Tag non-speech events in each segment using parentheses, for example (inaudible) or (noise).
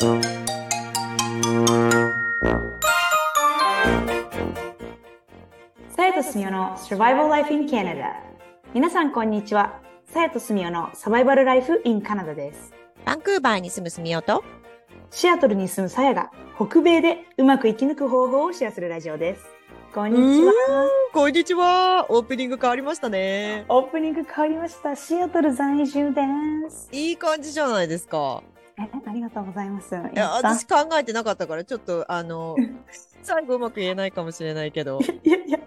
さやとすみおの Survival Life in Canada 皆さんこんにちは。さやとすみおのサバイバルライフ in カナダです。バンクーバーに住むすみおと、シアトルに住むさやが北米でうまく生き抜く方法をシェアするラジオです。こんにちは。こんにちは。オープニング変わりましたね。オープニング変わりました。シアトル在住です。いい感じじゃないですか。りがとうございます。いや、私考えてなかったから、ちょっと、あの、(laughs) 最後うまく言えないかもしれないけど、いやいや。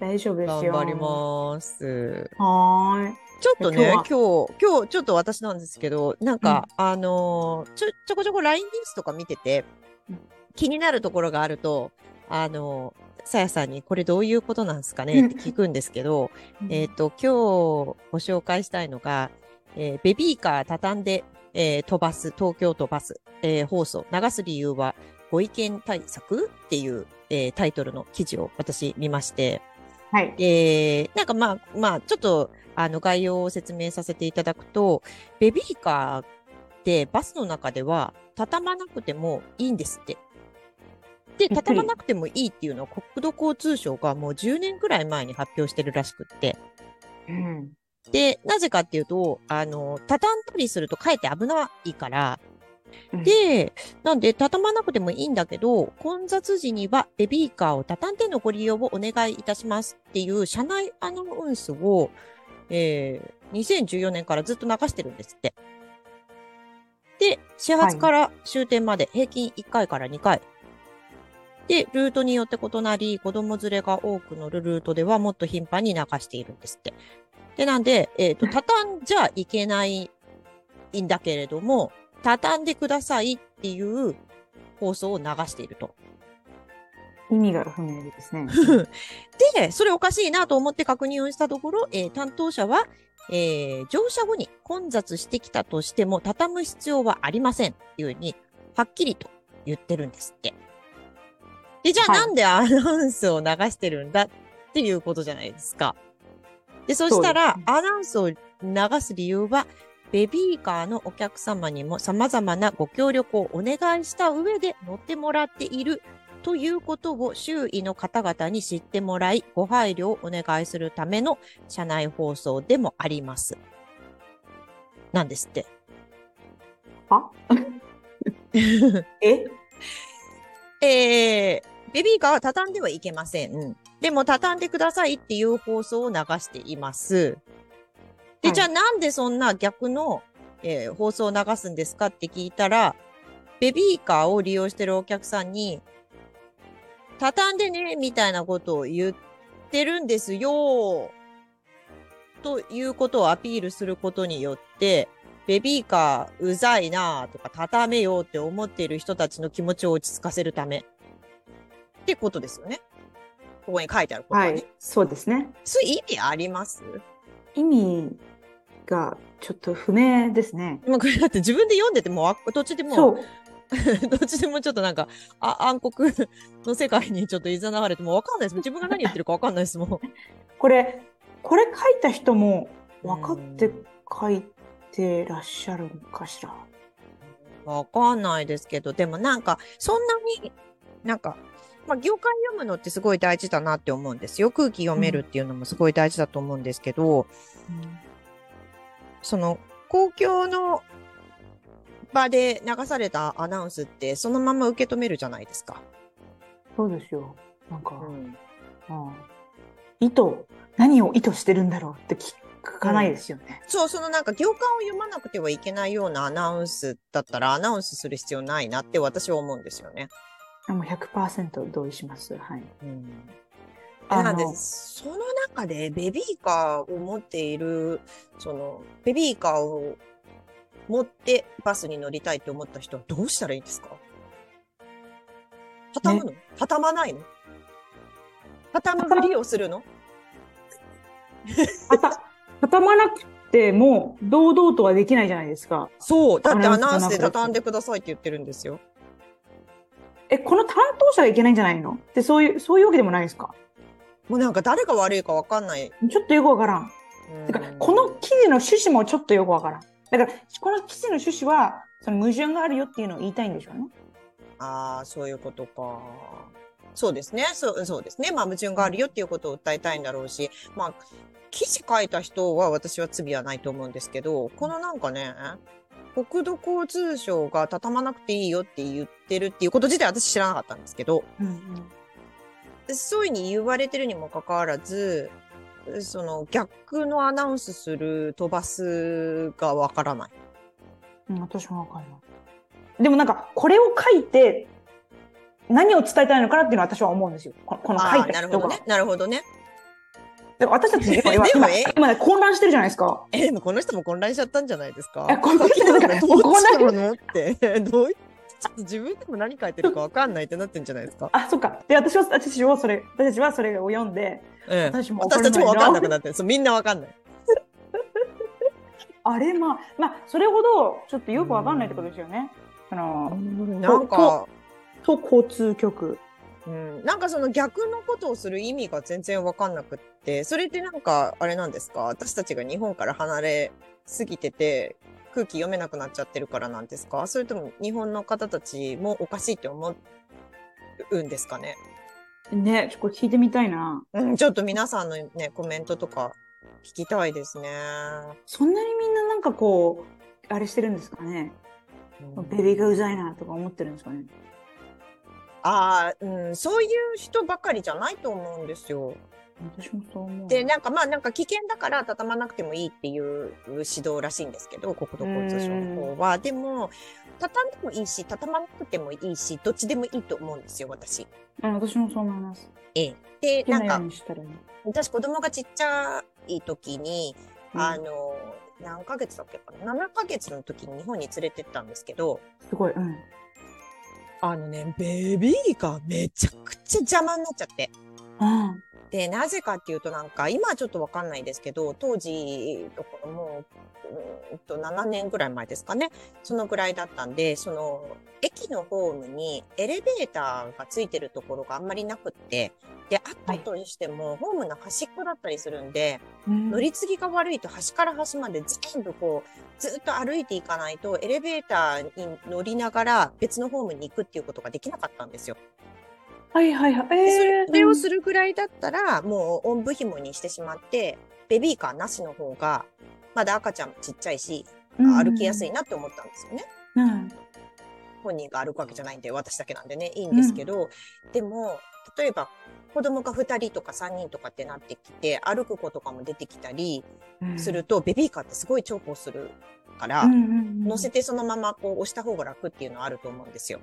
大丈夫ですよ。頑張ります。はーい。ちょっとね、今今日今日、ちょっと私なんですけど、なんか、あのーちょ、ちょこちょこ LINE ニュースとか見ててうん、気になるところがあると、あのーさやさんにこれどういうことなんですかねって聞くんですけど、えっ、と、今日ご紹介したいのが、えーベビーカー畳んで、えー飛ばす、東京都バス、えー放送、流す理由はご意見対策っていう、えータイトルの記事を私見まして、はいえーなんかまあ、まあ、ちょっと、あの、概要を説明させていただくと、ベビーカーってバスの中では畳まなくてもいいんですって。で、畳まなくてもいいっていうのは国土交通省がもう10年ぐらい前に発表してるらしくって。うんで、なぜかっていうと、あの、畳んだりするとかえって危ないから、うんで、なんで、畳まなくてもいいんだけど、混雑時にはベビーカーを畳んでのご利用をお願いいたしますっていう車内アナウンスを、えー、2014年からずっと流してるんですって。で、始発から終点まで平均1回から2回。で、ルートによって異なり、子供連れが多く乗るルートではもっと頻繁に流しているんですって。で、なんで、えっ、と、畳んじゃいけないんだけれども、畳んでくださいっていう放送を流していると。意味が不明ですね (laughs) で、それおかしいなと思って確認をしたところ、えー担当者は、えー乗車後に混雑してきたとしても、畳む必要はありませんっていうふうに、はっきりと言ってるんですって。で、じゃあはいなんでアナウンスを流してるんだっていうことじゃないですか。で、そしたら、アナウンスを流す理由は、ベビーカーのお客様にも様々なご協力をお願いした上で乗ってもらっているということを周囲の方々に知ってもらい、ご配慮をお願いするための車内放送でもあります。なんですって。あ (laughs) え？えー、ベビーカーは畳んではいけません。でも畳んでくださいっていう放送を流しています。で、はいじゃあなんでそんな逆の、えー放送を流すんですかって聞いたら、ベビーカーを利用してるお客さんに、畳んでね、みたいなことを言ってるんですよ。ということをアピールすることによって、ベビーカーうざいなとか畳めようって思っている人たちの気持ちを落ち着かせるため。ってことですよね。ここに書いてあることはね。はいそうですねそう意味あります？意味がちょっと不明ですねまあ、これだって自分で読んでてもうあ、途中でもそうう、(laughs) どっちでもちょっとなんか、あ暗黒の世界にちょっと誘われてもうわかんないです。自分が何言ってるかわかんないですもん。これこれ書いた人も分かって書いてらっしゃるのかしら？わかんないですけど、でもなんか、そんなに、なんか、まあ、業界読むのってすごい大事だなって思うんですよ。空気読めるっていうのもすごい大事だと思うんですけど、その、公共の場で流されたアナウンスって、そのまま受け止めるじゃないですか。そうですよなんか、うんうん意図何を意図してるんだろうって聞かないですよね、そう、そのなんか行間を読まなくてはいけないようなアナウンスだったらアナウンスする必要ないなって私は思うんですよね。あもう100%同意します。はい。うん、なんで、その中でベビーカーを持っている、その、ベビーカーを持ってバスに乗りたいって思った人はどうしたらいいんですか？畳むの、畳まないの？畳むふりをするの？畳まなくても堂々とはできないじゃないですか。そう。だってアナウンスで。畳んでくださいって言ってるんですよ。えこの担当者がいけないんじゃないの？ってそういうそういうわけでもないですか？もうなんか誰が悪いかわかんない。ちょっとよくわからんてかこの記事の趣旨もちょっとよくわからんだからこの記事の趣旨はその矛盾があるよっていうのを言いたいんでしょうね。ああ、そういうことか。そうですね。そう、そうですね。まあ、矛盾があるよっていうことを訴えたいんだろうし、まあ、記事書いた人は私は罪はないと思うんですけど、このなんかね、国土交通省が畳まなくていいよって言ってるっていうこと自体私知らなかったんですけど、うんそういうふうに言われてるにもかかわらず、その逆のアナウンスする飛ばすがわからない。うん、私もわかんない。でもなんか、これを書いて、何を伝えたいのかなっていうのは私は思うんですよ。ここの書いた人が。なるほどね。なるほどね。だから私たち今今今混乱してるじゃないですか。え、でもこの人も混乱しちゃったんじゃないですか？えこの人なんか混乱って、どうい (laughs) ちょっと自分でも何書いてるかわかんないってなってんじゃないですか？あ、そっか。で、私は、私はそれ、私たちはそれを読んで、ええ私も私たちもわかんなくなってる。そうみんなわかんない。(laughs) あれ、まあ、まあ、それほど、ちょっとよくわかんないってことですよね。あの、なんか、都交通局。うん、なんかその逆のことをする意味が全然わかんなくって、それってなんか、あれなんですか？私たちが日本から離れすぎてて、空気読めなくなっちゃってるからなんですか？それとも日本の方たちもおかしいって思うんですかね？ね、ちょっと聞いてみたいな。うん、ちょっと皆さんのね、コメントとか聞きたいですね。そんなにみんななんかこう、あれしてるんですかね？うんベビーがうざいなとか思ってるんですかね？ああ、うん、そういう人ばかりじゃないと思うんですよ。私もそう思う。で、なんかまあなんか危険だから畳まなくてもいいっていう指導らしいんですけど、国土交通省の方は。でも、畳んでもいいし、畳まなくてもいいし、どっちでもいいと思うんですよ、私。うん、私もそう思います。ええ。で、なんか。私子供がちっちゃい時に、うんあの、何ヶ月だっけかな ?7 ヶ月の時に日本に連れてったんですけど、すごい、うん。あのね、ベビーがめちゃくちゃ邪魔になっちゃって。うん。で、なぜかっていうとなんか、今はちょっとわかんないですけど、当時、とかもう、うーんと、7年ぐらい前ですかね。そのぐらいだったんで、その、駅のホームにエレベーターがついてるところがあんまりなくって、で、あったとしても、ホームの端っこだったりするんで、うん乗り継ぎが悪いと端から端まで全部こう、ずっと歩いていかないと、エレベーターに乗りながら別のホームに行くっていうことができなかったんですよ。はいはいはい。でえーそれをするぐらいだったら、もうおんぶ紐にしてしまって、ベビーカーなしの方が、まだ赤ちゃんもちっちゃいし、うん歩きやすいなって思ったんですよね。うん。本人が歩くわけじゃないんで、私だけなんでね、いいんですけど、でも、例えば、子供が2人とか3人とかってなってきて、歩く子とかも出てきたりうんすると、ベビーカーってすごい重宝するから、うんうんうん乗せてそのままこう押した方が楽っていうのはあると思うんですよ。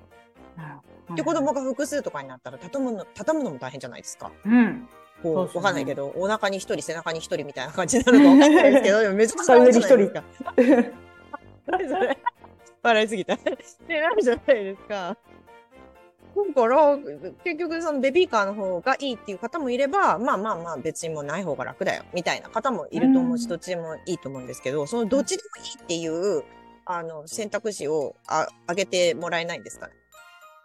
で、子供が複数とかになったら、畳むの、畳むのも大変じゃないですか。うん。こう、わかんないけど、お腹に一人、背中に一人みたいな感じになるかわかんないですけど、でもめちゃくちゃ大変じゃないですか。(laughs) (laughs) 何それ笑いすぎた。(laughs) で、なるじゃないですか。だから、結局そのベビーカーの方がいいっていう方もいれば、まあまあまあ別にもうない方が楽だよ、みたいな方もいると思うし、うんどっちでもいいと思うんですけど、そのどっちでもいいっていう、あの、選択肢をあ上げてもらえないんですか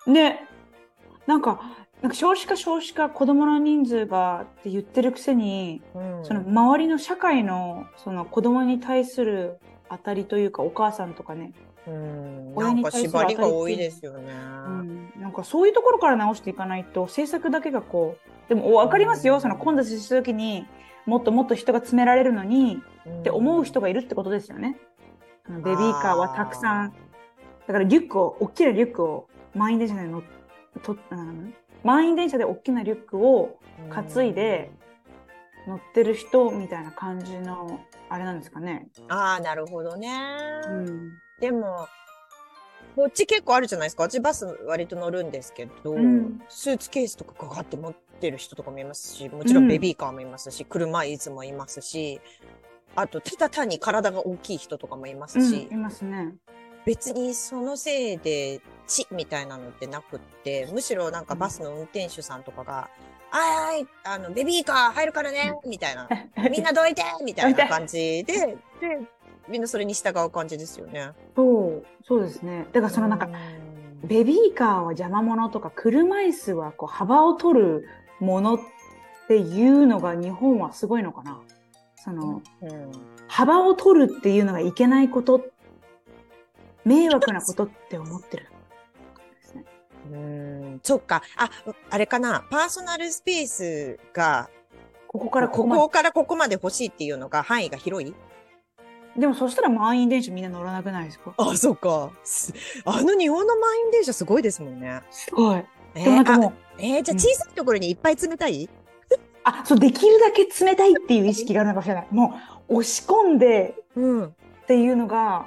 ね？ね、なんか、なんか少子化少子化子供の人数がって言ってるくせに、うんその周りの社会のその子供に対する当たりというかお母さんとかね、うん、な親に対するんか縛りが多いですよね。うん、なんかそういうところから直していかないと政策だけがこうでも分かりますよ、その混雑した時にもっともっと人が詰められるのにって思う人がいるってことですよね。ベビーカーはたくさんだからリュックを大きなリュックを満員電車で乗っとうん満員電車で大きなリュックを担いで乗ってる人みたいな感じのあれなんですかね。うんああ、なるほどね。うんでも、こっち結構あるじゃないですか。私バス割と乗るんですけど、うんスーツケースとかかかって持ってる人とかもいますし、もちろんベビーカーもいますし、車椅子もいますし、あと、ただ単に体が大きい人とかもいますし、うんいますね。別にそのせいで血みたいなのってなくって、むしろなんかバスの運転手さんとかが、あいあい、あの、ベビーカー入るからね、みたいな。みんなどいてみたいな感じ (laughs) で、で、みんなそれに従う感じですよね。そう、そうですね。だからそのなんか、うんベビーカーは邪魔者とか、車椅子はこう幅を取るものっていうのが日本はすごいのかな。その、うん幅を取るっていうのがいけないことっ迷惑なことって思ってる。うーん、そっか。あ、あれかな。パーソナルスペースが、ここからここここからここまで欲しいっていうのが範囲が広い？でもそしたら満員電車みんな乗らなくないですか？あ、そうか。すあの日本の満員電車すごいですもんね。すごい。えでもなんかもう、えーじゃあ小さいところにいっぱい詰めたい？あ、そう、できるだけ冷たいっていう意識があるのかもしれない。もう、押し込んでうん。っていうのが、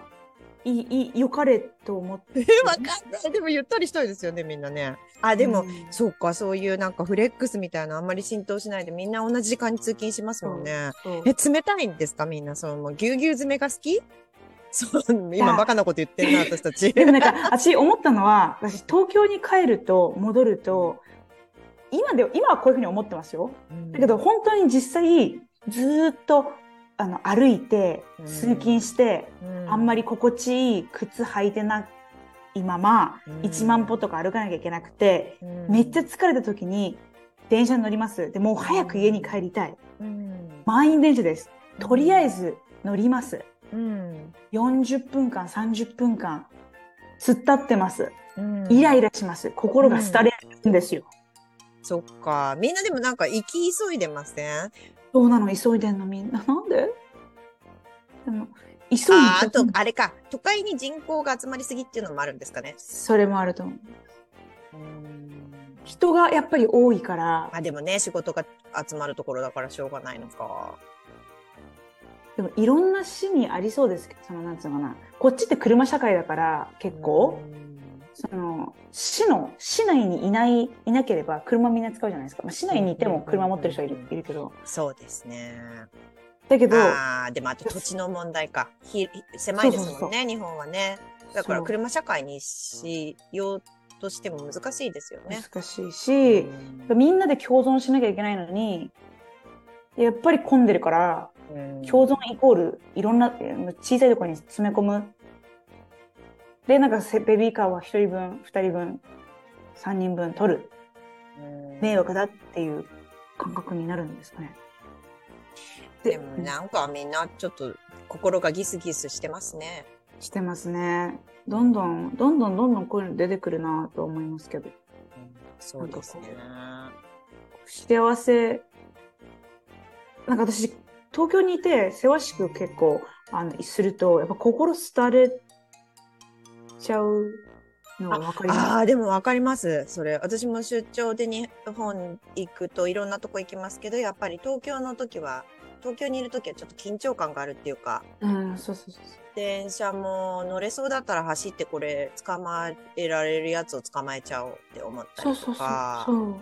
いい、良かれと思って。え、わかんない。でもゆったりしたいですよね、みんなね。あ、でも、うんそうか、そういうなんかフレックスみたいなのあんまり浸透しないでみんな同じ時間に通勤しますもんね。え、冷たいんですかみんな、その、ぎゅうぎゅう詰めが好き？そう、今バカなこと言ってるな、私たち。(laughs) でもなんか、私思ったのは、私東京に帰ると、戻ると、今で、今はこういうふうに思ってますよ。だけど、本当に実際、ずーっと、あの、歩いて、うん通勤して、うん、あんまり心地いい靴履いてないまま、うん1万歩とか歩かなきゃいけなくて、うん、めっちゃ疲れた時に、電車に乗ります。で、もう早く家に帰りたい。うん、満員電車です。とりあえず乗ります。うん、40分間、30分間、突っ立ってます。うん、イライラします。心が廃れるんですよ。そっか。みんなでもなんか行き急いでません？そうなの、急いでんのみんな。なんで？でも、急いあーあとで、あれか。都会に人口が集まりすぎっていうのもあるんですかね。それもあると思う。うん。人がやっぱり多いから、あ、でもね、仕事が集まるところだからしょうがないのか。でもいろんな市にありそうですけど、その、なんつうのかな。こっちって車社会だから、結構、うんその、市の、市内にいない、いなければ車みんな使うじゃないですか。まあ、市内にいても車持ってる人はいるいるけど。そうですね。だけど、ああ、でもあと土地の問題か。ひ狭いですもんね、日本はね。だから車社会にしようとしても難しいですよね。難しいし、うんみんなで共存しなきゃいけないのに、やっぱり混んでるから、うん共存イコールいろんなえー小さいところに詰め込む。で、なんかせベビーカーは1人分、2人分、3人分取る。うん迷惑だっていう感覚になるんですかね。でもなんかみんなちょっと心がギスギスしてますね。してますね。どんどん、どんどんどんどんこういうの出てくるなと思いますけど。そうですね。幸せ、なんか私、東京にいて、せわしく結構、あの、すると、やっぱ心廃れちゃうのがわかりあまあ、でもわかります。それ。私も出張で日本行くといろんなとこ行きますけど、やっぱり東京の時は、東京にいる時はちょっと緊張感があるっていうか、す。うん、そうそうそうそう。電車も乗れそうだったら走ってこれ捕まえられるやつを捕まえちゃおうって思ったりとそうそうそうか。そう。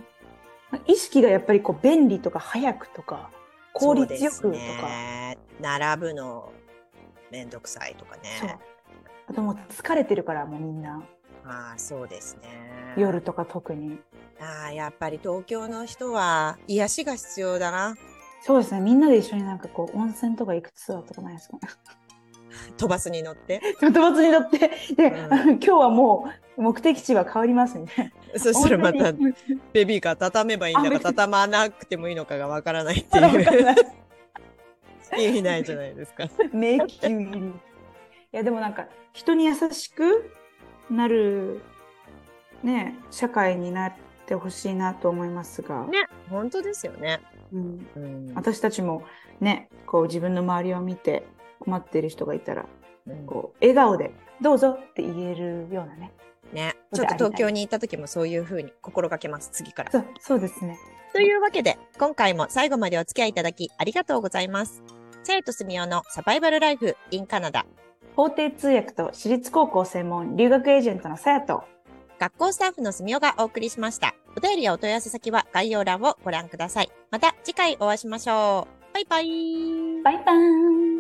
意識がやっぱりこう便利とか早くとか効率よくとかすね。並ぶのめんどくさいとかね。あともう疲れてるからもうみんな。ああ、そうですね。夜とか特に。ああ、やっぱり東京の人は癒しが必要だな。そうですね。みんなで一緒になんかこう温泉とか行くツアーとかないですかね。飛ばすに乗って？ちょっとバスに乗って。で、うん。今日はもう目的地は変わりますみたいなそしたらまたベビーカー畳めばいいんだか畳まなくてもいいのかがわからないっていう。意味ない。(laughs) じゃないですか。迷宮入りいやでもなんか人に優しくなるね社会になってほしいなと思いますが、ね、本当ですよね。うん、うん。私たちもねこう自分の周りを見て困っている人がいたらうん。こう笑顔で「どうぞ」って言えるようなね。ね、ちょっと東京に行った時もそういうふうに心がけます、次から。そうそうですね。というわけで、今回も最後までお付き合いいただきありがとうございます。さやとすみおのサバイバルライフ in カナダ。法廷通訳と私立高校専門留学エージェントのさやと学校スタッフのすみおがお送りしました。お便りやお問い合わせ先は概要欄をご覧ください。また次回お会いしましょう。バイバイ。バイバーン